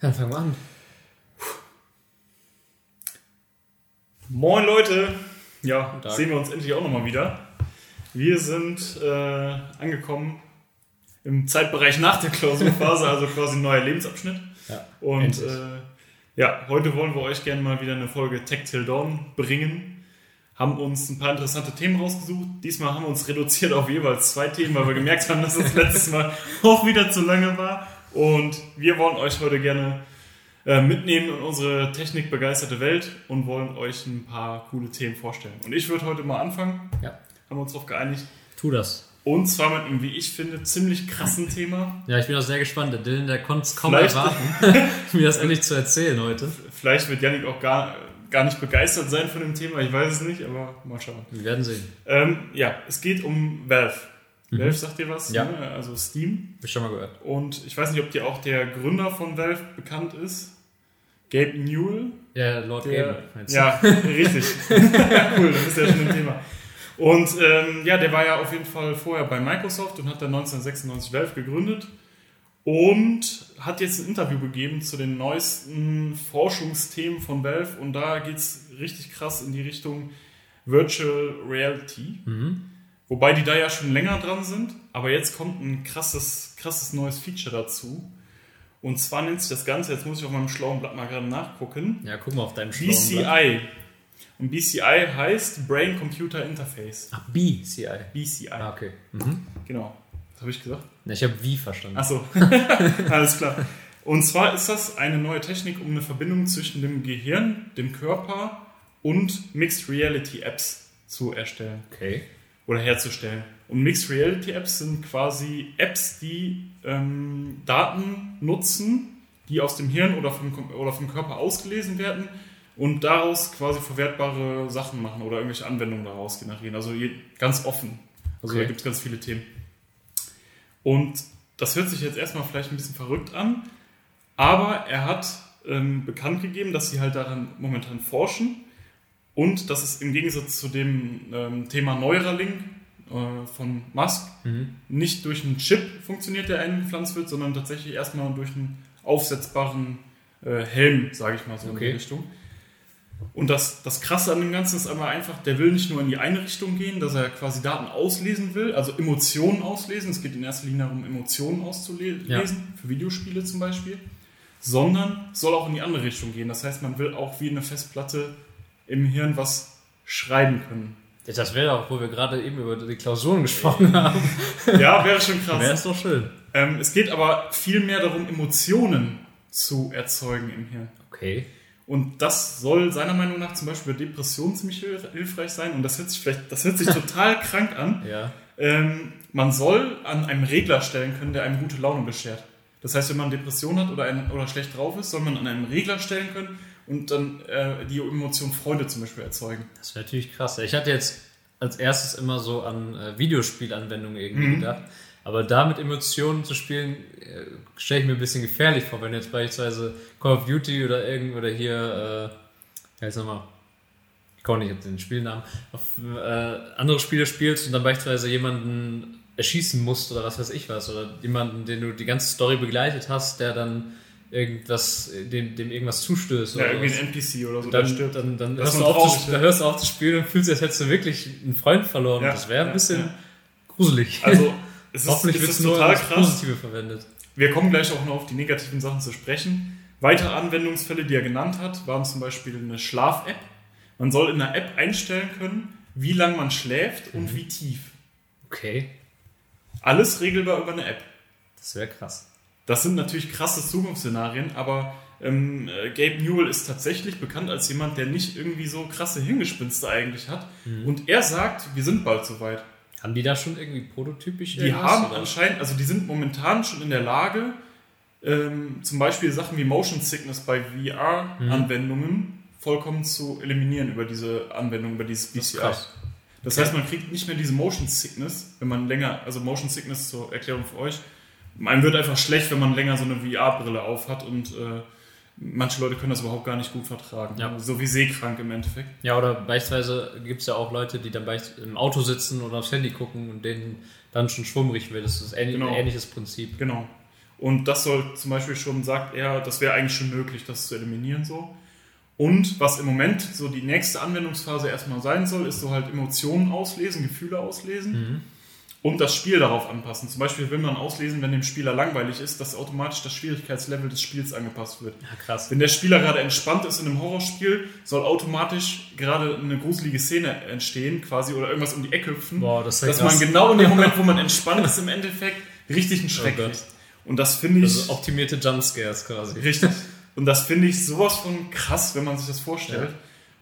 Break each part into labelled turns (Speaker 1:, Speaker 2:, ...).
Speaker 1: Dann fangen wir an.
Speaker 2: Moin Leute! Ja, sehen wir uns endlich auch nochmal wieder. Wir sind äh, angekommen im Zeitbereich nach der Klausurphase, also quasi ein neuer Lebensabschnitt.
Speaker 1: Ja,
Speaker 2: Und äh, ja, heute wollen wir euch gerne mal wieder eine Folge Tech Till Dawn bringen. Haben uns ein paar interessante Themen rausgesucht. Diesmal haben wir uns reduziert auf jeweils zwei Themen, weil wir gemerkt haben, dass das letztes Mal auch wieder zu lange war. Und wir wollen euch heute gerne äh, mitnehmen in unsere technikbegeisterte Welt und wollen euch ein paar coole Themen vorstellen. Und ich würde heute mal anfangen.
Speaker 1: Ja.
Speaker 2: Haben wir uns darauf geeinigt.
Speaker 1: Tu das.
Speaker 2: Und zwar mit einem, wie ich finde, ziemlich krassen Thema.
Speaker 1: Ja, ich bin auch sehr gespannt. Der Dylan, der konnte es kaum
Speaker 2: Vielleicht-
Speaker 1: erwarten, mir das endlich zu erzählen heute.
Speaker 2: Vielleicht wird Yannick auch gar, gar nicht begeistert sein von dem Thema. Ich weiß es nicht, aber mal schauen.
Speaker 1: Wir werden sehen.
Speaker 2: Ähm, ja, es geht um Valve. Valve sagt dir was?
Speaker 1: Ja.
Speaker 2: Ne? Also Steam.
Speaker 1: Hab ich schon mal gehört.
Speaker 2: Und ich weiß nicht, ob dir auch der Gründer von Valve bekannt ist. Gabe Newell.
Speaker 1: Ja, Lord
Speaker 2: Der,
Speaker 1: du?
Speaker 2: ja, richtig. cool, das ist ja schon ein Thema. Und ähm, ja, der war ja auf jeden Fall vorher bei Microsoft und hat dann 1996 Valve gegründet und hat jetzt ein Interview gegeben zu den neuesten Forschungsthemen von Valve und da geht es richtig krass in die Richtung Virtual Reality. Wobei die da ja schon länger dran sind, aber jetzt kommt ein krasses, krasses neues Feature dazu. Und zwar nennt sich das Ganze, jetzt muss ich auf meinem schlauen Blatt mal gerade nachgucken,
Speaker 1: Ja, guck mal auf deinem schlauen Blatt.
Speaker 2: BCI. Und BCI heißt Brain Computer Interface.
Speaker 1: Ach, BCI.
Speaker 2: BCI.
Speaker 1: Ah, okay. Mhm.
Speaker 2: Genau. Was habe ich gesagt?
Speaker 1: Na, Ich habe wie verstanden.
Speaker 2: Achso, alles klar. Und zwar ist das eine neue Technik, um eine Verbindung zwischen dem Gehirn, dem Körper und Mixed Reality Apps zu erstellen
Speaker 1: Okay.
Speaker 2: Oder herzustellen. Und Mixed Reality Apps sind quasi Apps, die ähm, Daten nutzen, die aus dem Hirn oder vom, oder vom Körper ausgelesen werden und daraus quasi verwertbare Sachen machen oder irgendwelche Anwendungen daraus generieren. Also ganz offen. Also
Speaker 1: Okay.
Speaker 2: da gibt es ganz viele Themen. Und das hört sich jetzt erstmal vielleicht ein bisschen verrückt an, aber er hat ähm, bekannt gegeben, dass sie halt daran momentan forschen und dass es im Gegensatz zu dem ähm, Thema Neuralink äh, von Musk
Speaker 1: Mhm.
Speaker 2: nicht durch einen Chip funktioniert, der eingepflanzt wird, sondern tatsächlich erstmal durch einen aufsetzbaren äh, Helm, sage ich mal so in
Speaker 1: Okay.
Speaker 2: die Richtung. Und das, das Krasse an dem Ganzen ist aber einfach, der will nicht nur in die eine Richtung gehen, dass er quasi Daten auslesen will, also Emotionen auslesen. Es geht in erster Linie darum, Emotionen auszulesen,
Speaker 1: Ja.
Speaker 2: für Videospiele zum Beispiel, sondern soll auch in die andere Richtung gehen. Das heißt, man will auch wie eine Festplatte im Hirn was schreiben können.
Speaker 1: Das wäre auch, wo wir gerade eben über die Klausuren gesprochen haben.
Speaker 2: Ja, wäre schon krass.
Speaker 1: Wäre es doch schön.
Speaker 2: Ähm, es geht aber viel mehr darum, Emotionen zu erzeugen im Hirn.
Speaker 1: Okay.
Speaker 2: Und das soll seiner Meinung nach zum Beispiel bei Depressionen ziemlich hilf- hilfreich sein. Und das hört sich vielleicht, das hört sich total krank an.
Speaker 1: Ja.
Speaker 2: Ähm, man soll an einem Regler stellen können, der einem gute Laune beschert. Das heißt, wenn man Depression hat oder, ein, oder schlecht drauf ist, soll man an einem Regler stellen können und dann äh, die Emotion Freude zum Beispiel erzeugen.
Speaker 1: Das wäre natürlich krass. Ich hatte jetzt als erstes immer so an äh, Videospielanwendungen irgendwie
Speaker 2: Mhm.
Speaker 1: gedacht. Aber da mit Emotionen zu spielen, äh, stelle ich mir ein bisschen gefährlich vor, wenn jetzt beispielsweise Call of Duty oder irgend oder hier, äh, ja, jetzt nochmal, ich komme nicht auf den Spielnamen, auf äh, andere Spiele spielst und dann beispielsweise jemanden erschießen musst oder was weiß ich was, oder jemanden, den du die ganze Story begleitet hast, der dann irgendwas, dem, dem irgendwas zustößt.
Speaker 2: Ja,
Speaker 1: oder
Speaker 2: irgendwie
Speaker 1: was.
Speaker 2: ein NPC oder so, der
Speaker 1: dann,
Speaker 2: stirbt.
Speaker 1: dann, dann, hörst du auf zu,
Speaker 2: ja.
Speaker 1: da hörst du auf zu spielen und fühlst als hättest du wirklich einen Freund verloren.
Speaker 2: Ja,
Speaker 1: das wäre ein
Speaker 2: ja,
Speaker 1: bisschen
Speaker 2: ja.
Speaker 1: gruselig.
Speaker 2: Also, es ist,
Speaker 1: Hoffentlich
Speaker 2: es
Speaker 1: wird es nur
Speaker 2: krass.
Speaker 1: Positive verwendet.
Speaker 2: Wir kommen gleich auch noch auf die negativen Sachen zu sprechen. Weitere Anwendungsfälle, die er genannt hat, waren zum Beispiel eine Schlaf-App. Man soll in der App einstellen können, wie lang man schläft und wie tief.
Speaker 1: Okay,
Speaker 2: Alles regelbar über eine App.
Speaker 1: das wäre krass.
Speaker 2: Das sind natürlich krasse Zukunftsszenarien, aber ähm, äh, Gabe Newell ist tatsächlich bekannt als jemand, der nicht irgendwie so krasse Hirngespinste eigentlich hat. Und er sagt, wir sind bald soweit.
Speaker 1: Haben die da schon irgendwie prototypisch
Speaker 2: Die haben
Speaker 1: oder?
Speaker 2: anscheinend, also die sind momentan schon in der Lage, ähm, zum Beispiel Sachen wie Motion Sickness bei VR-Anwendungen vollkommen zu eliminieren über diese Anwendung, über dieses
Speaker 1: Das
Speaker 2: BCI. Das
Speaker 1: Okay.
Speaker 2: heißt, man kriegt nicht mehr diese Motion Sickness, wenn man länger, also Motion Sickness zur Erklärung für euch, einem wird einfach schlecht, wenn man länger so eine VR-Brille aufhat und äh, manche Leute können das überhaupt gar nicht gut vertragen.
Speaker 1: Ja.
Speaker 2: So wie seekrank im Endeffekt.
Speaker 1: Ja, oder beispielsweise gibt es ja auch Leute, die dann im Auto sitzen oder aufs Handy gucken und denen dann schon schwummrig wird. Das ist ähnlich,
Speaker 2: Genau.
Speaker 1: ein ähnliches Prinzip.
Speaker 2: Genau. Und das soll zum Beispiel schon, sagt er, das wäre eigentlich schon möglich, das zu eliminieren so. Und was im Moment so die nächste Anwendungsphase erstmal sein soll, ist so halt Emotionen auslesen, Gefühle auslesen
Speaker 1: Mhm.
Speaker 2: Und das Spiel darauf anpassen. Zum Beispiel will man auslesen, wenn dem Spieler langweilig ist, dass automatisch das Schwierigkeitslevel des Spiels angepasst wird.
Speaker 1: Ja, krass.
Speaker 2: Wenn der Spieler gerade entspannt ist in einem Horrorspiel, soll automatisch gerade eine gruselige Szene entstehen, quasi, oder irgendwas um die Ecke hüpfen,
Speaker 1: Boah, das
Speaker 2: dass
Speaker 1: krass.
Speaker 2: man genau in dem Moment, wo man entspannt ist, im Endeffekt richtig einen Schreck
Speaker 1: Oh Gott.
Speaker 2: kriegt. Und das finde ich
Speaker 1: Also optimierte Jumpscares quasi.
Speaker 2: richtig. Und das finde ich sowas von krass, wenn man sich das vorstellt.
Speaker 1: Ja.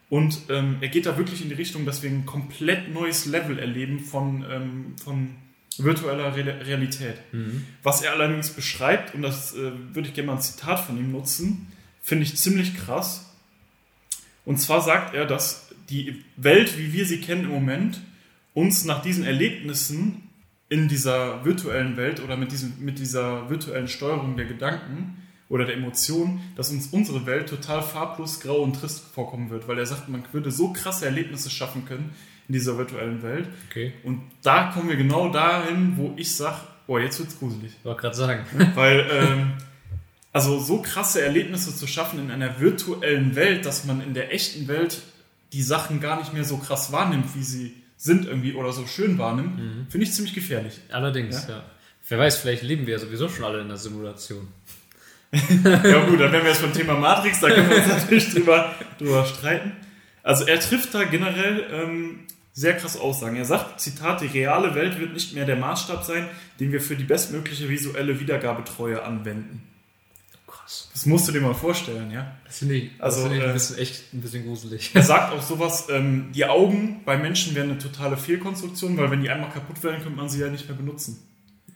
Speaker 2: Und ähm, er geht da wirklich in die Richtung, dass wir ein komplett neues Level erleben von, ähm, von virtueller Re Realität.
Speaker 1: Mhm.
Speaker 2: Was er allerdings beschreibt, und das äh, würde ich gerne mal ein Zitat von ihm nutzen, finde ich ziemlich krass. Und zwar sagt er, dass die Welt, wie wir sie kennen im Moment, uns nach diesen Erlebnissen in dieser virtuellen Welt oder mit, diesem, mit dieser virtuellen Steuerung der Gedanken oder der Emotionen, dass uns unsere Welt total farblos, grau und trist vorkommen wird, weil er sagt, man würde so krasse Erlebnisse schaffen können in dieser virtuellen Welt.
Speaker 1: Okay.
Speaker 2: Und da kommen wir genau dahin, wo ich sage, oh, jetzt wird's gruselig.
Speaker 1: Ich wollte gerade sagen.
Speaker 2: Weil, ähm, also so krasse Erlebnisse zu schaffen in einer virtuellen Welt, dass man in der echten Welt die Sachen gar nicht mehr so krass wahrnimmt, wie sie sind irgendwie oder so schön wahrnimmt, finde ich ziemlich gefährlich.
Speaker 1: Allerdings, ja. Wer weiß, vielleicht leben wir ja sowieso schon alle in der Simulation.
Speaker 2: Ja gut, dann wären wir jetzt beim Thema Matrix, da können wir uns natürlich drüber, drüber streiten. Also er trifft da generell ähm, sehr krass Aussagen. Er sagt, Zitat, die reale Welt wird nicht mehr der Maßstab sein, den wir für die bestmögliche visuelle Wiedergabetreue anwenden.
Speaker 1: Krass.
Speaker 2: Das musst du dir mal vorstellen, ja.
Speaker 1: Das finde ich, das
Speaker 2: Also,
Speaker 1: finde ich ein
Speaker 2: äh,
Speaker 1: bisschen, echt ein bisschen gruselig.
Speaker 2: Er sagt auch sowas, ähm, die Augen bei Menschen wären eine totale Fehlkonstruktion, weil wenn die einmal kaputt werden, könnte man sie ja nicht mehr benutzen.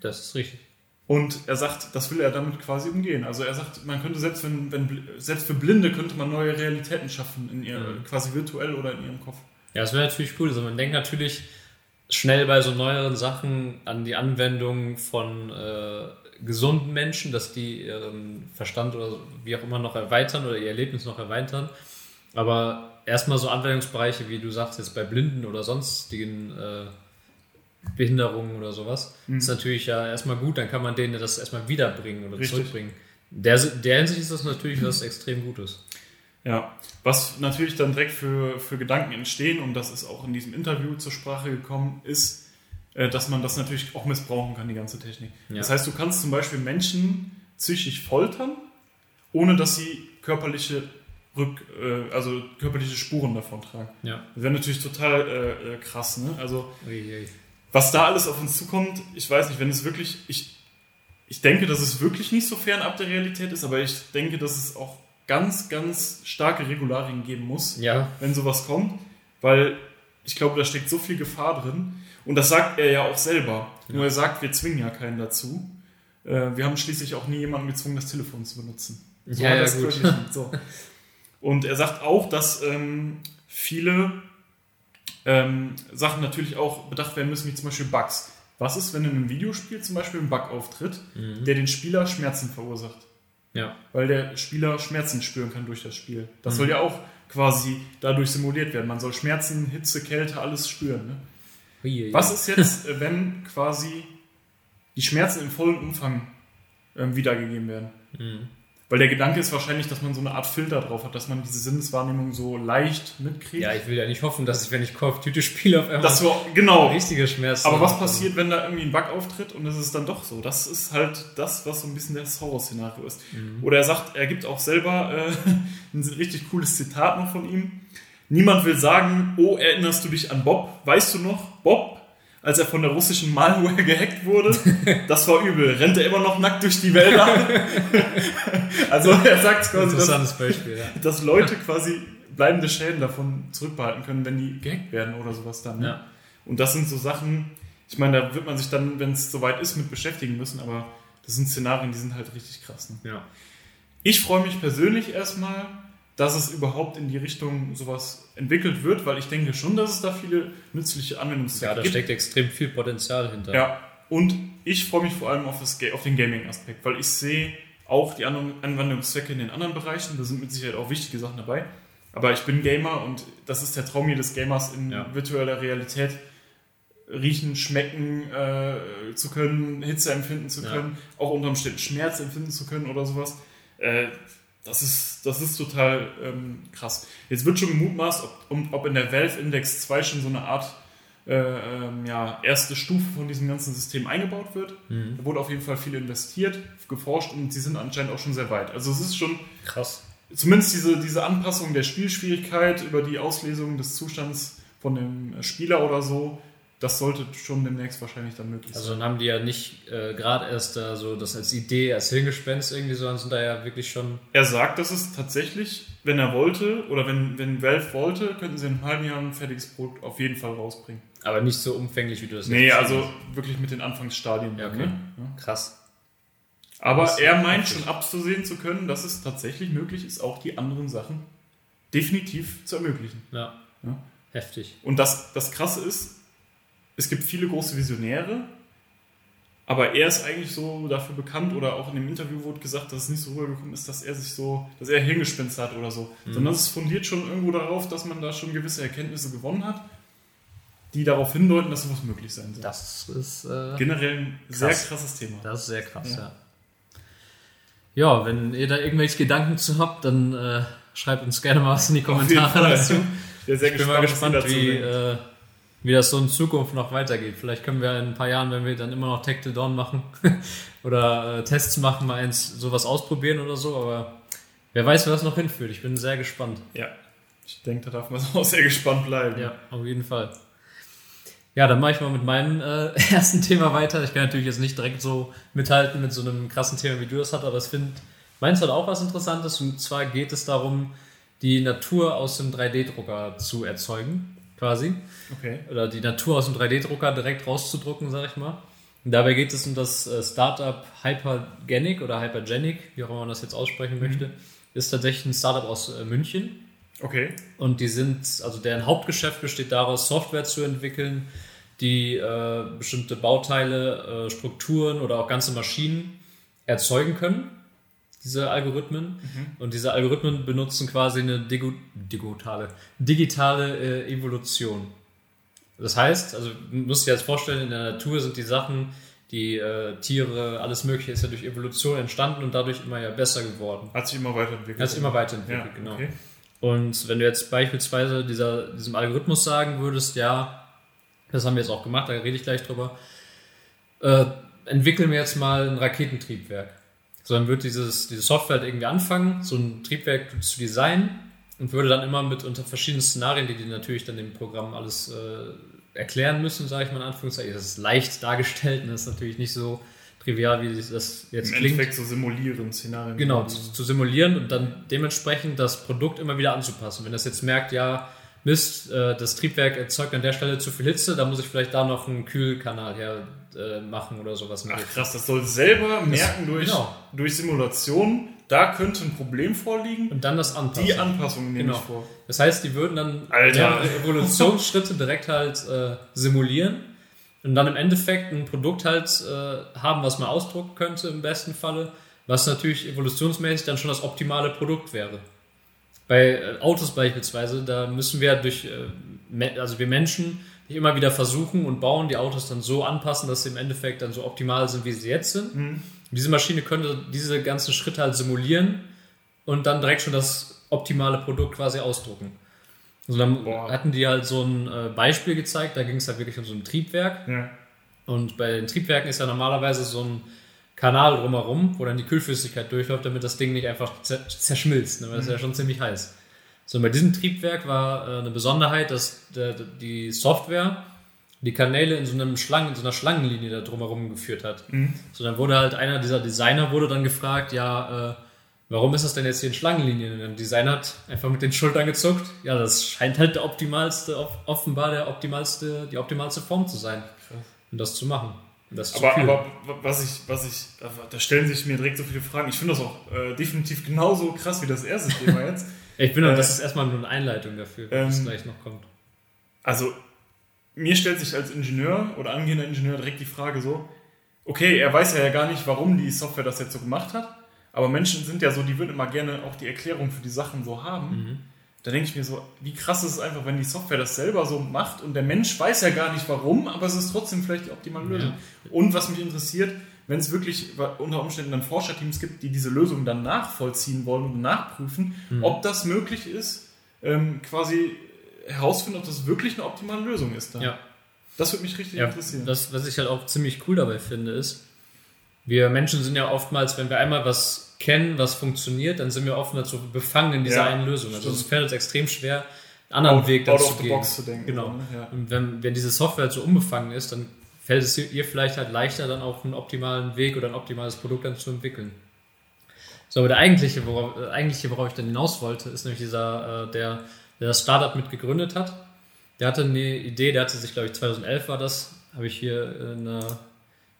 Speaker 1: Das ist richtig.
Speaker 2: Und er sagt, das will er damit quasi umgehen. Also er sagt, man könnte selbst, wenn, wenn selbst für Blinde könnte man neue Realitäten schaffen, in ihr,
Speaker 1: Mhm.
Speaker 2: quasi virtuell oder in ihrem Kopf.
Speaker 1: Ja, das wäre natürlich cool. Also man denkt natürlich schnell bei so neueren Sachen an die Anwendung von äh, gesunden Menschen, dass die ihren Verstand oder wie auch immer noch erweitern oder ihr Erlebnis noch erweitern. Aber erstmal so Anwendungsbereiche, wie du sagst, jetzt bei Blinden oder sonstigen äh, Behinderungen oder sowas, ist natürlich ja erstmal gut, dann kann man denen das erstmal wiederbringen oder
Speaker 2: Richtig.
Speaker 1: zurückbringen. Der, der Hinsicht ist das natürlich was extrem Gutes.
Speaker 2: Ja, was natürlich dann direkt für, für Gedanken entstehen, und das ist auch in diesem Interview zur Sprache gekommen, ist, äh, dass man das natürlich auch missbrauchen kann, die ganze Technik.
Speaker 1: Ja.
Speaker 2: Das heißt, du kannst zum Beispiel Menschen psychisch foltern, ohne dass sie körperliche, Rück, äh, also körperliche Spuren davon tragen.
Speaker 1: Ja.
Speaker 2: Das wäre natürlich total äh, äh, krass, ne? Also,
Speaker 1: Ui, ui.
Speaker 2: Was da alles auf uns zukommt, ich weiß nicht, wenn es wirklich, ich, ich denke, dass es wirklich nicht so fernab der Realität ist, aber ich denke, dass es auch ganz, ganz starke Regularien geben muss,
Speaker 1: Ja,
Speaker 2: wenn sowas kommt, weil ich glaube, da steckt so viel Gefahr drin. Und das sagt er ja auch selber. Nur er sagt, wir zwingen ja keinen dazu. Äh, Wir haben schließlich auch nie jemanden gezwungen, das Telefon zu benutzen. So
Speaker 1: Ja, ja,
Speaker 2: das
Speaker 1: gut.
Speaker 2: So. Und er sagt auch, dass ähm, viele ähm, Sachen natürlich auch bedacht werden müssen, wie zum Beispiel Bugs. Was ist, wenn in einem Videospiel zum Beispiel ein Bug auftritt,
Speaker 1: Mhm.
Speaker 2: der den Spieler Schmerzen verursacht?
Speaker 1: ja.
Speaker 2: Weil der Spieler Schmerzen spüren kann durch das Spiel. Das
Speaker 1: Mhm.
Speaker 2: soll ja auch quasi dadurch simuliert werden. Man soll Schmerzen, Hitze, Kälte, alles spüren. Ne?
Speaker 1: Ui, ui.
Speaker 2: Was ist jetzt, wenn quasi die Schmerzen im vollen Umfang ähm, wiedergegeben werden?
Speaker 1: Mhm.
Speaker 2: Weil der Gedanke ist wahrscheinlich, dass man so eine Art Filter drauf hat, dass man diese Sinneswahrnehmung so leicht mitkriegt.
Speaker 1: Ja, ich will ja nicht hoffen, dass ich, wenn ich Call of Duty spiele, auf einmal
Speaker 2: das so, genau.
Speaker 1: richtige Schmerzen
Speaker 2: Aber was passiert, wenn da irgendwie ein Bug auftritt und es ist dann doch so? Das ist halt das, was so ein bisschen das Horror-Szenario ist.
Speaker 1: Mhm.
Speaker 2: Oder er sagt, er gibt auch selber äh, ein richtig cooles Zitat noch von ihm. Niemand will sagen, oh, erinnerst du dich an Bob? Weißt du noch, Bob, als er von der russischen Malware gehackt wurde? Das war übel. Rennt er immer noch nackt durch die Wälder? also er sagt quasi, dass,
Speaker 1: Interessantes Beispiel, ja.
Speaker 2: dass Leute quasi bleibende Schäden davon zurückbehalten können, wenn die gehackt werden oder sowas dann. Ne?
Speaker 1: ja.
Speaker 2: Und das sind so Sachen, ich meine, da wird man sich dann, wenn es soweit ist, mit beschäftigen müssen, aber das sind Szenarien, die sind halt richtig krass. Ne?
Speaker 1: Ja.
Speaker 2: Ich freue mich persönlich erstmal, dass es überhaupt in die Richtung sowas entwickelt wird, weil ich denke schon, dass es da viele nützliche
Speaker 1: ja,
Speaker 2: Anwendungszwecke
Speaker 1: da
Speaker 2: gibt.
Speaker 1: steckt extrem viel Potenzial hinter.
Speaker 2: Ja, und ich freue mich vor allem auf, das, auf den Gaming-Aspekt, weil ich sehe auch die anderen Anwendungszwecke in den anderen Bereichen. Da sind mit Sicherheit auch wichtige Sachen dabei. Aber ich bin Gamer und das ist der Traum jedes Gamers in
Speaker 1: Ja.
Speaker 2: virtueller Realität riechen, schmecken äh, zu können, Hitze empfinden zu können, ja. auch unter Umständen Schmerz empfinden zu können oder sowas. Äh, das ist, das ist total ähm, krass. Jetzt wird schon gemutmaßt, ob, ob in der Valve Index 2 schon so eine Art äh, ähm, ja, erste Stufe von diesem ganzen System eingebaut wird. Mhm. Da wurde auf jeden Fall viel investiert, geforscht und sie sind anscheinend auch schon sehr weit. Also es ist schon
Speaker 1: krass.
Speaker 2: Zumindest diese, diese Anpassung der Spielschwierigkeit über die Auslesung des Zustands von dem Spieler oder so, das sollte schon demnächst wahrscheinlich dann möglich
Speaker 1: sein. Also dann haben die ja nicht äh, gerade erst da so das als Idee, als Hirngespenst irgendwie, sondern sind da ja wirklich schon.
Speaker 2: Er sagt, dass es tatsächlich, wenn er wollte oder wenn, wenn Valve wollte, könnten sie in einem halben Jahr ein fertiges Produkt auf jeden Fall rausbringen.
Speaker 1: Aber nicht so umfänglich, wie du das
Speaker 2: Nee, jetzt also hast. wirklich mit den Anfangsstadien.
Speaker 1: Ja, okay. Ne? Ja. Krass.
Speaker 2: Aber das er meint schon abzusehen zu können, dass es tatsächlich möglich ist, auch die anderen Sachen definitiv zu ermöglichen.
Speaker 1: Ja. ja. Heftig.
Speaker 2: Und das, das Krasse ist, es gibt viele große Visionäre, aber er ist eigentlich so dafür bekannt oder auch in dem Interview wurde gesagt, dass es nicht so rübergekommen ist, dass er sich so, dass er Hirngespinst hat oder so. Mhm. Sondern es fundiert schon irgendwo darauf, dass man da schon gewisse Erkenntnisse gewonnen hat, die darauf hindeuten, dass sowas möglich sein soll.
Speaker 1: Das ist äh,
Speaker 2: generell ein krass. sehr krasses Thema.
Speaker 1: Das ist sehr krass, ja. ja. ja. wenn ihr da irgendwelche Gedanken zu habt, dann äh, schreibt uns gerne mal was in die Kommentare dazu.
Speaker 2: Ich bin
Speaker 1: mal gespannt, wie, äh, wie das so in Zukunft noch weitergeht. Vielleicht können wir in ein paar Jahren, wenn wir dann immer noch Tech to Dawn machen oder äh, Tests machen, mal eins sowas ausprobieren oder so, aber wer weiß, wo das noch hinführt. Ich bin sehr gespannt.
Speaker 2: Ja, ich denke, da darf man auch sehr gespannt bleiben.
Speaker 1: Ja, auf jeden Fall. Ja, dann mache ich mal mit meinem äh, ersten Thema weiter. Ich kann natürlich jetzt nicht direkt so mithalten mit so einem krassen Thema, wie du das hast, aber ich finde, meins hat auch was Interessantes. Und zwar geht es darum, die Natur aus dem 3D-Drucker zu erzeugen quasi.
Speaker 2: Okay.
Speaker 1: Oder die Natur aus dem 3D-Drucker direkt rauszudrucken, sag ich mal. Und dabei geht es um das äh, Startup Hypergenic oder Hypergenic, wie auch immer man das jetzt aussprechen mhm. möchte. Ist tatsächlich ein Startup aus äh, München.
Speaker 2: Okay.
Speaker 1: Und die sind, also deren Hauptgeschäft besteht daraus, Software zu entwickeln, die äh, bestimmte Bauteile, äh, Strukturen oder auch ganze Maschinen erzeugen können diese Algorithmen. Mhm. Und diese Algorithmen benutzen quasi eine Digo digitale, digitale äh, Evolution. Das heißt, also du musst dir jetzt vorstellen, in der Natur sind die Sachen, die äh, Tiere, alles Mögliche ist ja durch Evolution entstanden und dadurch immer ja besser geworden.
Speaker 2: Hat sich immer weiterentwickelt.
Speaker 1: Hat sich immer weiterentwickelt, ja, genau. Okay. Und wenn du jetzt beispielsweise dieser, diesem Algorithmus sagen würdest, ja, das haben wir jetzt auch gemacht, da rede ich gleich drüber, äh, entwickeln wir jetzt mal ein Raketentriebwerk sondern wird dieses, diese Software halt irgendwie anfangen, so ein Triebwerk zu designen und würde dann immer mit unter verschiedenen Szenarien, die die natürlich dann dem Programm alles äh, erklären müssen, sage ich mal in Anführungszeichen. Das ist leicht dargestellt und das ist natürlich nicht so trivial, wie das jetzt
Speaker 2: Im
Speaker 1: klingt.
Speaker 2: Endeffekt so simulieren, Szenarien.
Speaker 1: Genau, zu, zu, simulieren und dann dementsprechend das Produkt immer wieder anzupassen. Wenn das jetzt merkt, ja, Mist, äh, das Triebwerk erzeugt an der Stelle zu viel Hitze, da muss ich vielleicht da noch einen Kühlkanal her äh, machen oder sowas.
Speaker 2: Ach krass, das soll selber merken durch, genau. durch Simulation, da könnte ein Problem vorliegen.
Speaker 1: Und dann das
Speaker 2: anpassen. Die Anpassung nehme
Speaker 1: genau.
Speaker 2: ich vor.
Speaker 1: Das heißt, die würden dann
Speaker 2: Alter.
Speaker 1: Evolutionsschritte direkt halt äh, simulieren und dann im Endeffekt ein Produkt halt äh, haben, was man ausdrucken könnte im besten Falle, was natürlich evolutionsmäßig dann schon das optimale Produkt wäre. Bei äh, Autos beispielsweise, da müssen wir durch, äh, also wir Menschen, die immer wieder versuchen und bauen, die Autos dann so anpassen, dass sie im Endeffekt dann so optimal sind, wie sie jetzt sind. Mhm. Diese Maschine könnte diese ganzen Schritte halt simulieren und dann direkt schon das optimale Produkt quasi ausdrucken. Also dann Boah. hatten die halt so ein äh, Beispiel gezeigt, da ging es halt wirklich um so ein Triebwerk.
Speaker 2: Ja.
Speaker 1: Und bei den Triebwerken ist ja normalerweise so ein Kanal drumherum, wo dann die Kühlflüssigkeit durchläuft, damit das Ding nicht einfach zerschmilzt, ne? weil das ist ja schon ziemlich heiß. So, bei diesem Triebwerk war äh, eine Besonderheit, dass der, die Software die Kanäle in so einem Schlangen, in so einer Schlangenlinie da drumherum geführt hat. Mhm. So, dann wurde halt einer dieser Designer wurde dann gefragt, ja, äh, warum ist das denn jetzt hier in Schlangenlinien? Und der Designer hat einfach mit den Schultern gezuckt. Ja, das scheint halt der optimalste, offenbar der optimalste, die optimalste Form zu sein, um das zu machen
Speaker 2: aber, aber was ich, was ich, da stellen sich mir direkt so viele Fragen. Ich finde das auch äh, definitiv genauso krass wie das erste Thema jetzt.
Speaker 1: ich finde, äh, das ist erstmal nur eine Einleitung dafür, was ähm, gleich noch kommt.
Speaker 2: Also, mir stellt sich als Ingenieur oder angehender Ingenieur direkt die Frage so, okay, er weiß ja gar nicht, warum die Software das jetzt so gemacht hat, aber Menschen sind ja so, die würden immer gerne auch die Erklärung für die Sachen so haben. Mhm. da denke ich mir so, wie krass ist es einfach, wenn die Software das selber so macht und der Mensch weiß ja gar nicht warum, aber es ist trotzdem vielleicht die optimale Lösung. Ja. Und was mich interessiert, wenn es wirklich unter Umständen dann Forscherteams gibt, die diese Lösung dann nachvollziehen wollen und nachprüfen, mhm. ob das möglich ist, ähm, quasi herausfinden, ob das wirklich eine optimale Lösung ist. Dann.
Speaker 1: Ja.
Speaker 2: Das würde mich richtig ja, interessieren.
Speaker 1: Das, was ich halt auch ziemlich cool dabei finde, ist, wir Menschen sind ja oftmals, wenn wir einmal was kennen, was funktioniert, dann sind wir oftmals so befangen in dieser ja, einen Lösung. Also es fällt uns extrem schwer, einen anderen out, Weg dazu zu gehen.
Speaker 2: Zu denken,
Speaker 1: genau. Ja. Und wenn, wenn diese Software halt so unbefangen ist, dann fällt es ihr vielleicht halt leichter, dann auch einen optimalen Weg oder ein optimales Produkt dann zu entwickeln. So, aber der eigentliche, worauf, äh, eigentliche, worauf ich dann hinaus wollte, ist nämlich dieser, äh, der, der das Startup mit gegründet hat. Der hatte eine Idee, der hatte sich, glaube ich, 2011 war das, habe ich hier eine,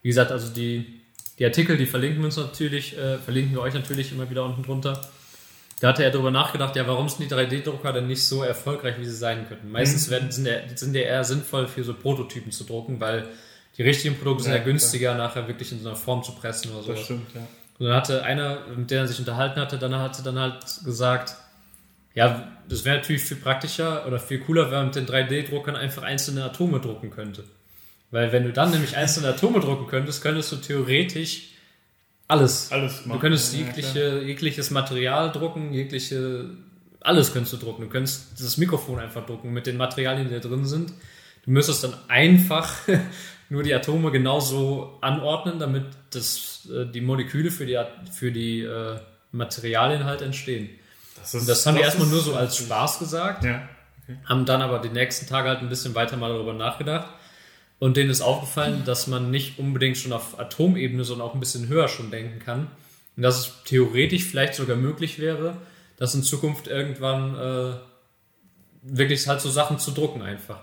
Speaker 1: wie gesagt, also die, die Artikel, die verlinken wir uns natürlich, äh, verlinken wir euch natürlich immer wieder unten drunter. Da hatte er darüber nachgedacht, ja, warum sind die 3D-Drucker denn nicht so erfolgreich, wie sie sein könnten? Meistens mhm. werden, sind, der, sind die eher sinnvoll für so Prototypen zu drucken, weil die richtigen Produkte sind ja, ja günstiger, klar. nachher wirklich in so einer Form zu pressen oder so.
Speaker 2: Das stimmt, ja.
Speaker 1: Und dann hatte einer, mit dem er sich unterhalten hatte, dann hatte dann halt gesagt, ja, das wäre natürlich viel praktischer oder viel cooler, wenn man mit den 3D-Druckern einfach einzelne Atome drucken könnte. Weil wenn du dann nämlich einzelne Atome drucken könntest, könntest du theoretisch alles.
Speaker 2: Alles
Speaker 1: machen. Du könntest jegliche, ja, jegliches Material drucken, jegliche, alles könntest du drucken. Du könntest das Mikrofon einfach drucken mit den Materialien, die da drin sind. Du müsstest dann einfach nur die Atome genauso anordnen, damit das, äh, die Moleküle für die, für die äh, Materialien halt entstehen. Das, ist, das haben wir erstmal nur so als Spaß gesagt,
Speaker 2: ja. okay.
Speaker 1: haben dann aber die nächsten Tage halt ein bisschen weiter mal darüber nachgedacht. Und denen ist aufgefallen, dass man nicht unbedingt schon auf Atomebene, sondern auch ein bisschen höher schon denken kann. Und dass es theoretisch vielleicht sogar möglich wäre, dass in Zukunft irgendwann äh, wirklich halt so Sachen zu drucken einfach.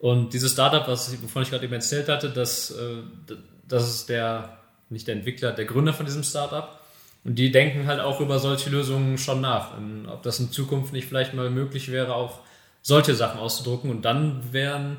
Speaker 1: Und dieses Startup, was wovon ich gerade eben erzählt hatte, das, äh, das ist der, nicht der Entwickler, der Gründer von diesem Startup. Und die denken halt auch über solche Lösungen schon nach. Und ob das in Zukunft nicht vielleicht mal möglich wäre, auch solche Sachen auszudrucken. Und dann wären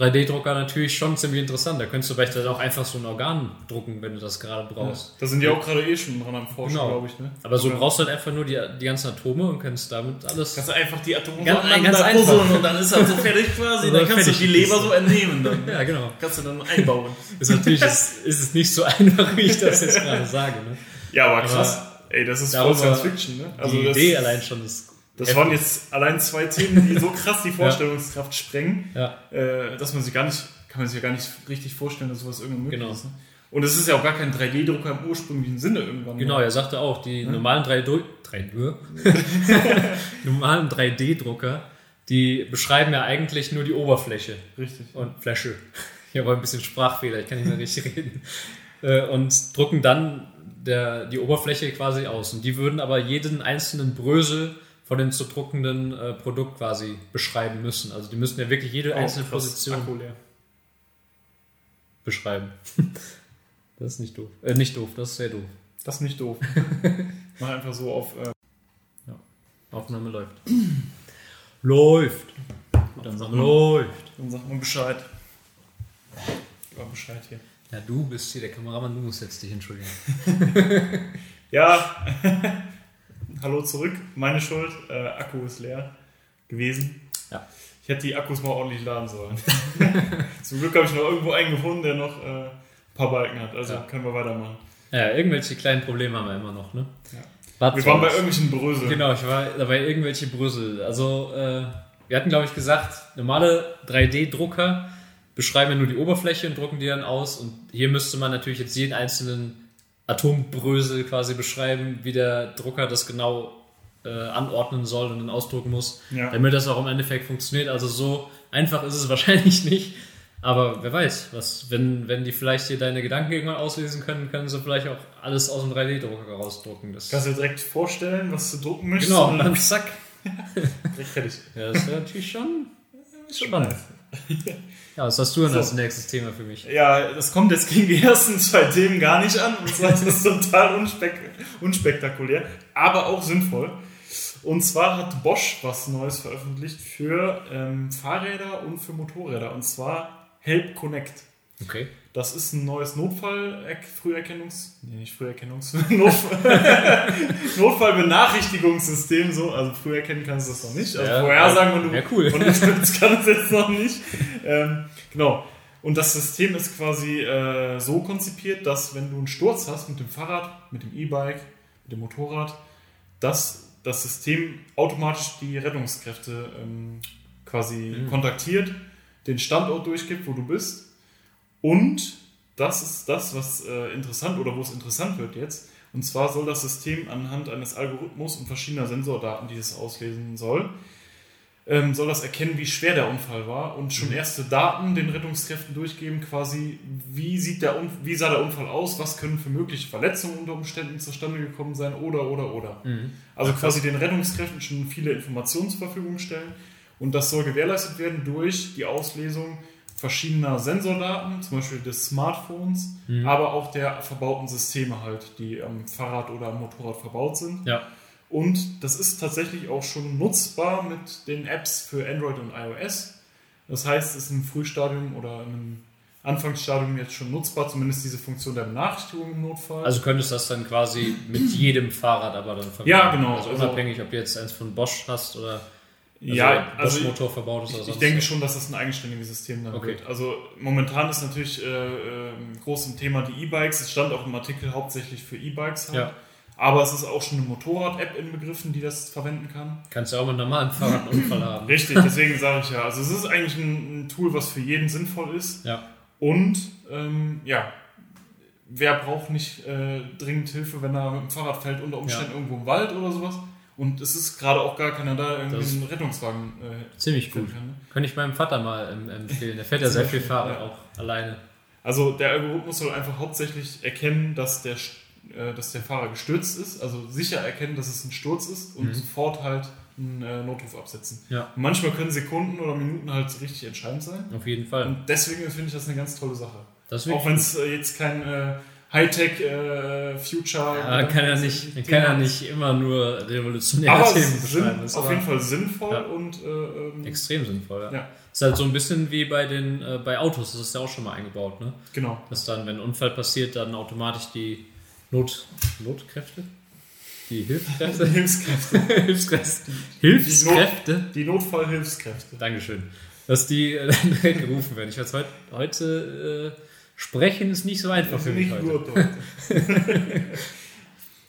Speaker 1: 3D-Drucker natürlich schon ziemlich interessant. Da könntest du vielleicht auch einfach so ein Organ drucken, wenn du das gerade brauchst.
Speaker 2: Ja, da sind die auch gerade eh schon dran am Forschen, genau. glaube ich. Ne?
Speaker 1: Aber so Oder? brauchst du halt einfach nur die, die ganzen Atome und kannst damit alles.
Speaker 2: Kannst du einfach die Atome
Speaker 1: ganz, ganz einfach.
Speaker 2: und dann ist halt so fertig quasi. dann kannst du die Leber so entnehmen. Dann,
Speaker 1: ja, genau.
Speaker 2: Kannst du dann einbauen.
Speaker 1: ist natürlich ist, ist es nicht so einfach, wie ich das jetzt gerade sage. Ne?
Speaker 2: Ja, aber krass. Aber Ey, das ist voll Science Fiction, ne?
Speaker 1: Also die Idee allein schon ist
Speaker 2: das waren jetzt allein zwei Themen, die so krass die Vorstellungskraft sprengen, äh, dass man sich gar nicht kann man sich ja gar nicht richtig vorstellen, dass sowas irgendwann möglich
Speaker 1: genau.
Speaker 2: ist. Ne? Und es ist ja auch gar kein 3D-Drucker im ursprünglichen Sinne irgendwann.
Speaker 1: Genau, mehr. er sagte auch, die ja? normalen 3D, 3D normalen 3D-Drucker, die beschreiben ja eigentlich nur die Oberfläche.
Speaker 2: Richtig.
Speaker 1: Und Fläche. Ich habe ein bisschen Sprachfehler, ich kann nicht mehr richtig reden. Äh, und drucken dann der, die Oberfläche quasi aus. Und die würden aber jeden einzelnen Brösel von dem zu druckenden äh, Produkt quasi beschreiben müssen. Also die müssten ja wirklich jede oh, einzelne krass. Position.
Speaker 2: Akku leer
Speaker 1: beschreiben. Das ist nicht doof. Äh, nicht doof, das ist sehr doof.
Speaker 2: Das ist nicht doof. Mach einfach so auf. Äh
Speaker 1: ja. Aufnahme läuft. läuft.
Speaker 2: Dann sag man, läuft. Dann sagt man Bescheid. Gib Bescheid hier.
Speaker 1: Ja, du bist hier der Kameramann, du musst jetzt dich entschuldigen.
Speaker 2: ja. Hallo zurück. Meine Schuld. Äh, Akku ist leer gewesen.
Speaker 1: Ja.
Speaker 2: Ich hätte die Akkus mal ordentlich laden sollen. Zum Glück habe ich noch irgendwo einen gefunden, der noch äh, ein paar Balken hat. Also ja. können wir weitermachen.
Speaker 1: Ja, irgendwelche kleinen Probleme haben wir immer noch, ne?
Speaker 2: Ja. Wir waren bei irgendwelchen Brösel.
Speaker 1: Genau, ich war dabei irgendwelche Brösel. Also, äh, wir hatten, glaube ich, gesagt, normale 3D-Drucker beschreiben ja nur die Oberfläche und drucken die dann aus. Und hier müsste man natürlich jetzt jeden einzelnen Atombrösel quasi beschreiben, wie der Drucker das genau äh, anordnen soll und dann ausdrucken muss,
Speaker 2: ja.
Speaker 1: damit das auch im Endeffekt funktioniert. Also so einfach ist es wahrscheinlich nicht. Aber wer weiß, was, wenn, wenn die vielleicht hier deine Gedanken irgendwann auslesen können, können sie vielleicht auch alles aus dem 3D-Drucker rausdrucken. Das
Speaker 2: Kannst du dir direkt vorstellen, was du drucken möchtest?
Speaker 1: Genau, und dann zack.
Speaker 2: direkt fertig.
Speaker 1: Ja, das wäre natürlich schon spannend. Ja, was hast du denn so. als nächstes Thema für mich?
Speaker 2: Ja, das kommt jetzt gegen die ersten zwei Themen gar nicht an. Und zwar ist das total unspek unspektakulär, aber auch sinnvoll. Und zwar hat Bosch was Neues veröffentlicht für ähm, Fahrräder und für Motorräder. Und zwar Help Connect.
Speaker 1: Okay.
Speaker 2: Das ist ein neues Notfall Früherkennungs nee, nicht Früherkennungs Notfall Notfallbenachrichtigungssystem so, also früh erkennen kannst du das noch nicht. Also
Speaker 1: Ja,
Speaker 2: vorher sagen wenn du
Speaker 1: ja, cool.
Speaker 2: und das kann es jetzt noch nicht. Ähm, genau. Und das System ist quasi äh, so konzipiert, dass wenn du einen Sturz hast mit dem Fahrrad, mit dem E-Bike, mit dem Motorrad, dass das System automatisch die Rettungskräfte ähm, quasi kontaktiert, den Standort durchgibt, wo du bist. Und das ist das, was äh, interessant oder wo es interessant wird jetzt. Und zwar soll das System anhand eines Algorithmus und verschiedener Sensordaten, die es auslesen soll, ähm, soll das erkennen, wie schwer der Unfall war und schon erste Daten den Rettungskräften durchgeben, quasi, wie, sieht der wie sah der Unfall aus, was können für mögliche Verletzungen unter Umständen zustande gekommen sein oder, oder, oder. Also quasi den Rettungskräften schon viele Informationen zur Verfügung stellen und das soll gewährleistet werden durch die Auslesung verschiedener Sensordaten, zum Beispiel des Smartphones, aber auch der verbauten Systeme halt, die am Fahrrad oder am Motorrad verbaut sind.
Speaker 1: Ja.
Speaker 2: Und das ist tatsächlich auch schon nutzbar mit den Apps für Android und iOS. Das heißt, es ist im Frühstadium oder im Anfangsstadium jetzt schon nutzbar, zumindest diese Funktion der Benachrichtigung im Notfall.
Speaker 1: Also könntest du das dann quasi mit jedem Fahrrad aber dann verbinden.
Speaker 2: Ja, genau.
Speaker 1: Also
Speaker 2: Also-
Speaker 1: unabhängig, ob du jetzt eins von Bosch hast oder also
Speaker 2: ja, also
Speaker 1: Bosch-Motor verbaut ist oder
Speaker 2: ich, ich denke schon, dass das ein eigenständiges System dann
Speaker 1: Okay.
Speaker 2: wird. Also momentan ist natürlich äh, äh, groß im Thema die E-Bikes. Es stand auch im Artikel hauptsächlich für E-Bikes halt.
Speaker 1: Ja.
Speaker 2: Aber es ist auch schon eine Motorrad-App inbegriffen, die das verwenden kann.
Speaker 1: Kannst du auch mit einem normalen Fahrrad einen Unfall haben.
Speaker 2: Richtig, deswegen sage ich ja. Also es ist eigentlich ein, ein Tool, was für jeden sinnvoll ist.
Speaker 1: Ja.
Speaker 2: Und ähm, ja, wer braucht nicht äh, dringend Hilfe, wenn er mit dem Fahrrad fällt, unter Umständen
Speaker 1: Ja.
Speaker 2: irgendwo im Wald oder sowas? Und es ist gerade auch gar keiner da, irgendwie einen Rettungswagen äh,
Speaker 1: Ziemlich gut.
Speaker 2: kann. Ne?
Speaker 1: Könnte ich meinem Vater mal ähm, empfehlen. Der fährt ja sehr viel Fahrrad
Speaker 2: Ja.
Speaker 1: auch alleine.
Speaker 2: Also der Algorithmus soll einfach hauptsächlich erkennen, dass der, äh, dass der Fahrer gestürzt ist, also sicher erkennen, dass es ein Sturz ist und sofort halt einen äh, Notruf absetzen.
Speaker 1: Ja.
Speaker 2: Und manchmal können Sekunden oder Minuten halt richtig entscheidend sein.
Speaker 1: Auf jeden Fall.
Speaker 2: Und deswegen finde ich das eine ganz tolle Sache. Auch wenn es äh, jetzt kein äh, Hightech äh, Future
Speaker 1: Ja, kann ja nicht,
Speaker 2: Thema
Speaker 1: kann
Speaker 2: ist.
Speaker 1: nicht immer nur revolutionäre
Speaker 2: Aber
Speaker 1: Themen beschreiben. Ist
Speaker 2: auf jeden Fall sinnvoll
Speaker 1: Ja.
Speaker 2: und äh, ähm,
Speaker 1: extrem sinnvoll. Ja.
Speaker 2: Ja.
Speaker 1: Ist halt so ein bisschen wie bei den äh, bei Autos, das ist ja auch schon mal eingebaut, ne?
Speaker 2: genau.
Speaker 1: Dass dann, wenn ein Unfall passiert, dann automatisch die Not, Notkräfte? Die Hilfskräfte?
Speaker 2: Hilfskräfte.
Speaker 1: Hilfskräfte. Hilfskräfte?
Speaker 2: Die Notfallhilfskräfte.
Speaker 1: Dankeschön. Dass die äh, dann gerufen werden. Ich weiß, heute, heute äh, sprechen ist nicht so einfach
Speaker 2: Das
Speaker 1: für mich
Speaker 2: nicht
Speaker 1: heute.
Speaker 2: gut. Leute.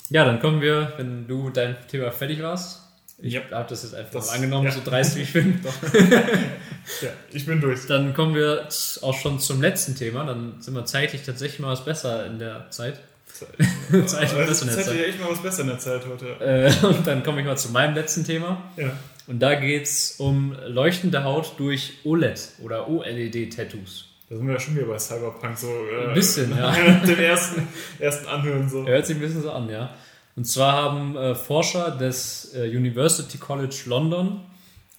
Speaker 1: Ja, dann kommen wir, wenn du mit deinem Thema fertig warst. Ich
Speaker 2: Yep.
Speaker 1: habe das jetzt einfach
Speaker 2: Das-
Speaker 1: mal angenommen,
Speaker 2: ja.
Speaker 1: so dreist wie ich bin.
Speaker 2: Ja, ich bin durch.
Speaker 1: Dann kommen wir auch schon zum letzten Thema. Dann sind wir zeitlich tatsächlich mal was besser in der Zeit. Zeit
Speaker 2: Aber
Speaker 1: besser in der
Speaker 2: hätte ja
Speaker 1: Zeit.
Speaker 2: echt mal was besser in der Zeit heute.
Speaker 1: Äh, und dann komme ich mal zu meinem letzten Thema.
Speaker 2: Ja.
Speaker 1: Und da geht es um leuchtende Haut durch OLED oder OLED-Tattoos.
Speaker 2: Da sind wir ja schon wieder bei Cyberpunk so. Äh,
Speaker 1: Ein bisschen, ja.
Speaker 2: Dem ersten, ersten Anhören so.
Speaker 1: Hört sich ein bisschen so an, ja. Und zwar haben äh, Forscher des äh, University College London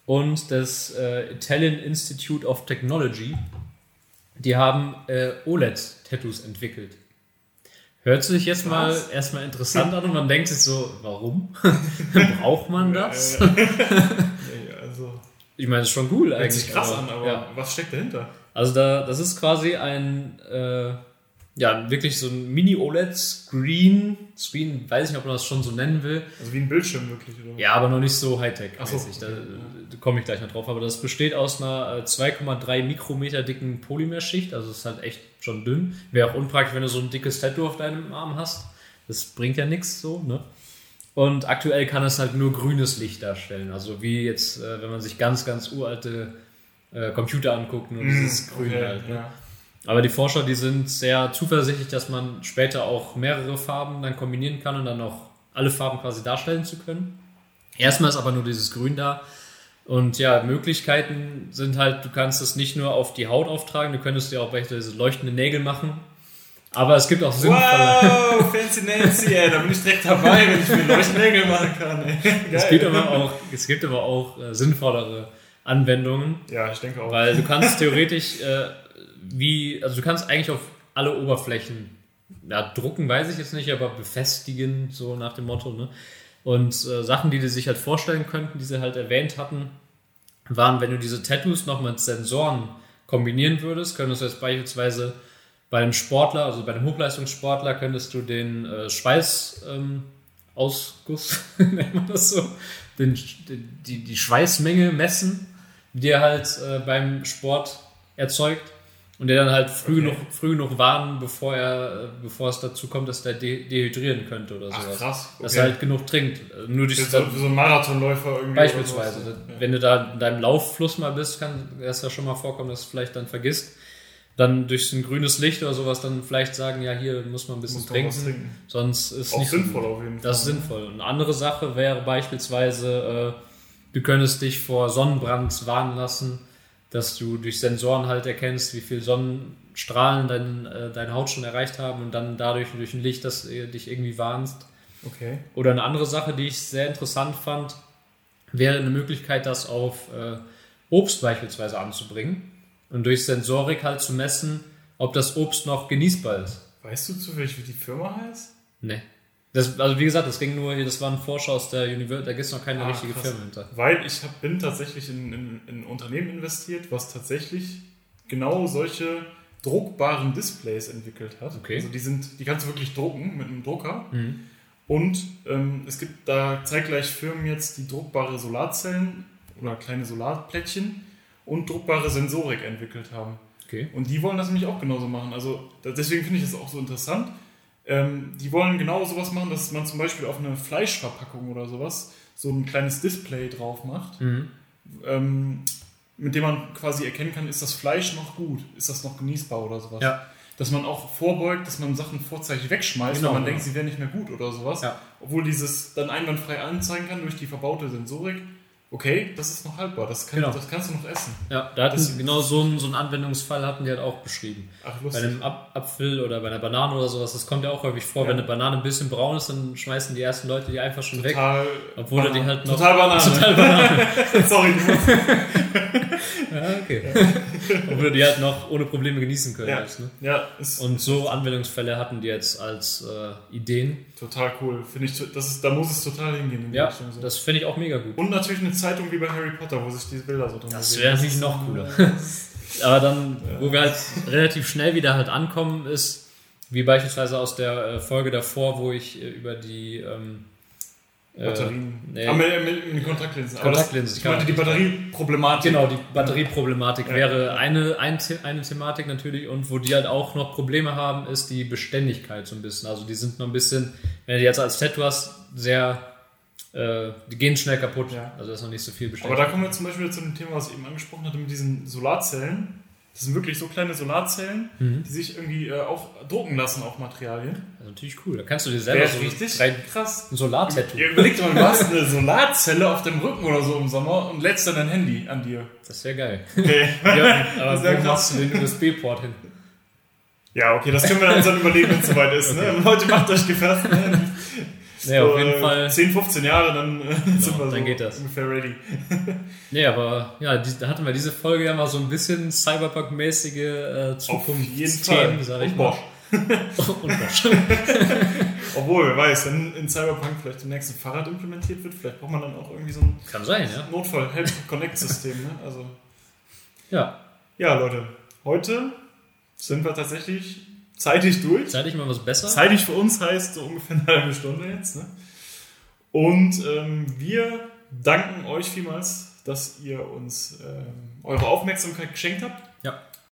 Speaker 1: und des äh, Italian Institute of Technology, die haben äh, OLED-Tattoos entwickelt. Hört sich jetzt mal erstmal interessant an und man denkt sich so, warum? Braucht man das?
Speaker 2: Äh, ja, also,
Speaker 1: Ich meine, das ist schon cool
Speaker 2: hört
Speaker 1: eigentlich.
Speaker 2: sich krass an, aber
Speaker 1: ja.
Speaker 2: was steckt dahinter?
Speaker 1: Also da, das ist quasi ein, äh, ja, wirklich so ein Mini-OLED-Screen. Screen, weiß nicht, ob man das schon so nennen will.
Speaker 2: Also wie ein Bildschirm wirklich, oder?
Speaker 1: Ja, aber noch nicht so Hightech.
Speaker 2: Ach so,
Speaker 1: mäßig. Da,
Speaker 2: okay,
Speaker 1: da komme ich gleich noch drauf. Aber das besteht aus einer äh, 2,3 Mikrometer dicken Polymerschicht. Also ist halt echt schon dünn. Wäre auch unpraktisch, wenn du so ein dickes Tattoo auf deinem Arm hast. Das bringt ja nichts so, ne? Und aktuell kann es halt nur grünes Licht darstellen. Also wie jetzt, äh, wenn man sich ganz, ganz uralte äh, Computer anguckt, nur dieses Grün
Speaker 2: Okay,
Speaker 1: halt. Ne?
Speaker 2: ja.
Speaker 1: Aber die Forscher, die sind sehr zuversichtlich, dass man später auch mehrere Farben dann kombinieren kann und dann auch alle Farben quasi darstellen zu können. Erstmal ist aber nur dieses Grün da. Und ja, Möglichkeiten sind halt, du kannst es nicht nur auf die Haut auftragen, du könntest dir auch welche diese leuchtende Nägel machen. Aber es gibt auch sinnvolle.
Speaker 2: Wow, Fancy Nancy, ey, da bin ich direkt dabei, wenn ich mir Leuchtnägel machen kann. Ey.
Speaker 1: Es
Speaker 2: Geil.
Speaker 1: gibt aber auch, es gibt aber auch äh, sinnvollere Anwendungen.
Speaker 2: Ja, ich denke auch.
Speaker 1: Weil du kannst theoretisch äh, wie, also du kannst eigentlich auf alle Oberflächen, ja, drucken weiß ich jetzt nicht, aber befestigen, so nach dem Motto, ne? Und äh, Sachen, die die sich halt vorstellen könnten, die sie halt erwähnt hatten, waren, wenn du diese Tattoos noch mit Sensoren kombinieren würdest, könntest du jetzt beispielsweise bei einem Sportler, also bei einem Hochleistungssportler, könntest du den äh, Schweißausguss, ähm, nennt man das so, den, die, die Schweißmenge messen, die er halt äh, beim Sport erzeugt und der dann halt früh, okay. noch, früh noch warnen, bevor er, bevor es dazu kommt, dass der de dehydrieren könnte oder sowas. Ach, krass. Okay. Dass er halt genug trinkt. Nur durch
Speaker 2: so, so ein Marathonläufer irgendwie.
Speaker 1: Beispielsweise. Ja. Wenn du da in deinem Lauffluss mal bist, kann es ja schon mal vorkommen, dass du vielleicht dann vergisst. Dann durch ein grünes Licht oder sowas dann vielleicht sagen, ja, hier muss man ein bisschen trinken, trinken, Sonst ist
Speaker 2: Auch
Speaker 1: nicht
Speaker 2: sinnvoll
Speaker 1: so
Speaker 2: auf jeden Fall.
Speaker 1: Das ist sinnvoll. Eine andere Sache wäre beispielsweise, äh, du könntest dich vor Sonnenbrand warnen lassen, dass du durch Sensoren halt erkennst, wie viel Sonnen Strahlen dein, äh, deine Haut schon erreicht haben und dann dadurch durch ein Licht, das äh, dich irgendwie warnst.
Speaker 2: Okay.
Speaker 1: Oder eine andere Sache, die ich sehr interessant fand, wäre eine Möglichkeit, das auf äh, Obst beispielsweise anzubringen und durch Sensorik halt zu messen, ob das Obst noch genießbar ist.
Speaker 2: Weißt du zufällig, wie die Firma heißt?
Speaker 1: Nee. Das, also wie gesagt, das ging nur hier, das war ein Forscher aus der Universität, da gibt es noch keine ah, richtige krass. Firma hinter.
Speaker 2: Weil ich hab, bin tatsächlich in, in, in ein Unternehmen investiert, was tatsächlich genau solche druckbaren Displays entwickelt hat.
Speaker 1: Okay.
Speaker 2: Also die sind, die kannst du wirklich drucken mit einem Drucker. Mhm. Und ähm, es gibt da zeitgleich Firmen jetzt, die druckbare Solarzellen oder kleine Solarplättchen und druckbare Sensorik entwickelt haben.
Speaker 1: Okay.
Speaker 2: Und die wollen das nämlich auch genauso machen. Also deswegen finde ich das auch so interessant. Ähm, die wollen genau sowas machen, dass man zum Beispiel auf eine Fleischverpackung oder sowas so ein kleines Display drauf macht. Mhm. Ähm, mit dem man quasi erkennen kann, ist das Fleisch noch gut, ist das noch genießbar oder sowas.
Speaker 1: Ja.
Speaker 2: Dass man auch vorbeugt, dass man Sachen vorzeitig wegschmeißt, genau, weil man genau. denkt, sie wären nicht mehr gut oder sowas.
Speaker 1: Ja.
Speaker 2: Obwohl dieses dann einwandfrei anzeigen kann durch die verbaute Sensorik okay, das ist noch haltbar, das, kann, genau. das kannst du noch essen.
Speaker 1: Ja, da hatten das, genau so einen, so einen Anwendungsfall hatten die halt auch beschrieben.
Speaker 2: Ach,
Speaker 1: lustig. Bei einem Apfel oder bei einer Banane oder sowas, das kommt ja auch häufig vor, ja. wenn eine Banane ein bisschen braun ist, dann schmeißen die ersten Leute die einfach schon
Speaker 2: total
Speaker 1: weg. Obwohl die halt noch...
Speaker 2: Total Banane.
Speaker 1: Total Banane.
Speaker 2: Sorry.
Speaker 1: ja, okay. Obwohl die halt noch ohne Probleme genießen können.
Speaker 2: Ja,
Speaker 1: jetzt, ne?
Speaker 2: ja
Speaker 1: Und so Anwendungsfälle hatten die jetzt als äh, Ideen.
Speaker 2: Total cool. Finde ich, das ist, da muss es total hingehen.
Speaker 1: ja, so. das finde ich auch mega gut.
Speaker 2: Und natürlich eine Zeitung wie bei Harry Potter, wo sich diese Bilder so
Speaker 1: drin Das wäre natürlich noch cooler. Aber dann, ja. wo wir halt relativ schnell wieder halt ankommen, ist, wie beispielsweise aus der äh, Folge davor, wo ich äh, über die ähm,
Speaker 2: äh, Batterien. Äh, nee. Ah, mit, mit, mit Kontaktlinsen.
Speaker 1: Kontaktlinsen.
Speaker 2: ich meinte die Batterieproblematik.
Speaker 1: Genau, die Batterieproblematik ja. wäre eine, ein, eine Thematik natürlich und wo die halt auch noch Probleme haben, ist die Beständigkeit so ein bisschen. Also die sind noch ein bisschen, wenn du jetzt als Tattoo hast, sehr, äh, die gehen schnell kaputt.
Speaker 2: Ja.
Speaker 1: Also da ist noch nicht so viel
Speaker 2: Beständigkeit. Aber da kommen wir zum Beispiel zu dem Thema, was ich eben angesprochen hatte, mit diesen Solarzellen. Das sind wirklich so kleine Solarzellen, mhm. die sich irgendwie äh, auch drucken lassen auf Materialien.
Speaker 1: Das ist natürlich cool. Da kannst du dir selber
Speaker 2: so richtig
Speaker 1: rein krass ein Solartattoo.
Speaker 2: Ja, überleg dir mal, du hast eine Solarzelle auf dem Rücken oder so im Sommer und lädst dann dein Handy an dir.
Speaker 1: Das wäre geil.
Speaker 2: Okay.
Speaker 1: ja, aber wo machst du den USB-Port hin?
Speaker 2: Ja, okay, das können wir dann überlegen, wenn es soweit ist. Ne? Leute, macht euch gefasst. Ne?
Speaker 1: Nee, auf jeden Fall.
Speaker 2: 10, 15 Jahre, dann äh,
Speaker 1: sind wir so geht das.
Speaker 2: ungefähr ready.
Speaker 1: nee, aber ja, die, da hatten wir diese Folge ja mal so ein bisschen Cyberpunk-mäßige äh, Zukunftsthemen,
Speaker 2: sag ich mal.
Speaker 1: und Bosch.
Speaker 2: Obwohl, wer weiß, wenn in Cyberpunk vielleicht demnächst ein Fahrrad implementiert wird, vielleicht braucht man dann auch irgendwie so ein
Speaker 1: Kann sein, ja.
Speaker 2: Notfall-Help-Connect-System. Ne? Also,
Speaker 1: ja.
Speaker 2: Ja, Leute, heute sind wir tatsächlich zeitig durch.
Speaker 1: Zeitig mal was besser.
Speaker 2: Zeitig für uns heißt so ungefähr eine halbe Stunde jetzt. Ne? Und ähm, wir danken euch vielmals, dass ihr uns ähm, eure Aufmerksamkeit geschenkt habt.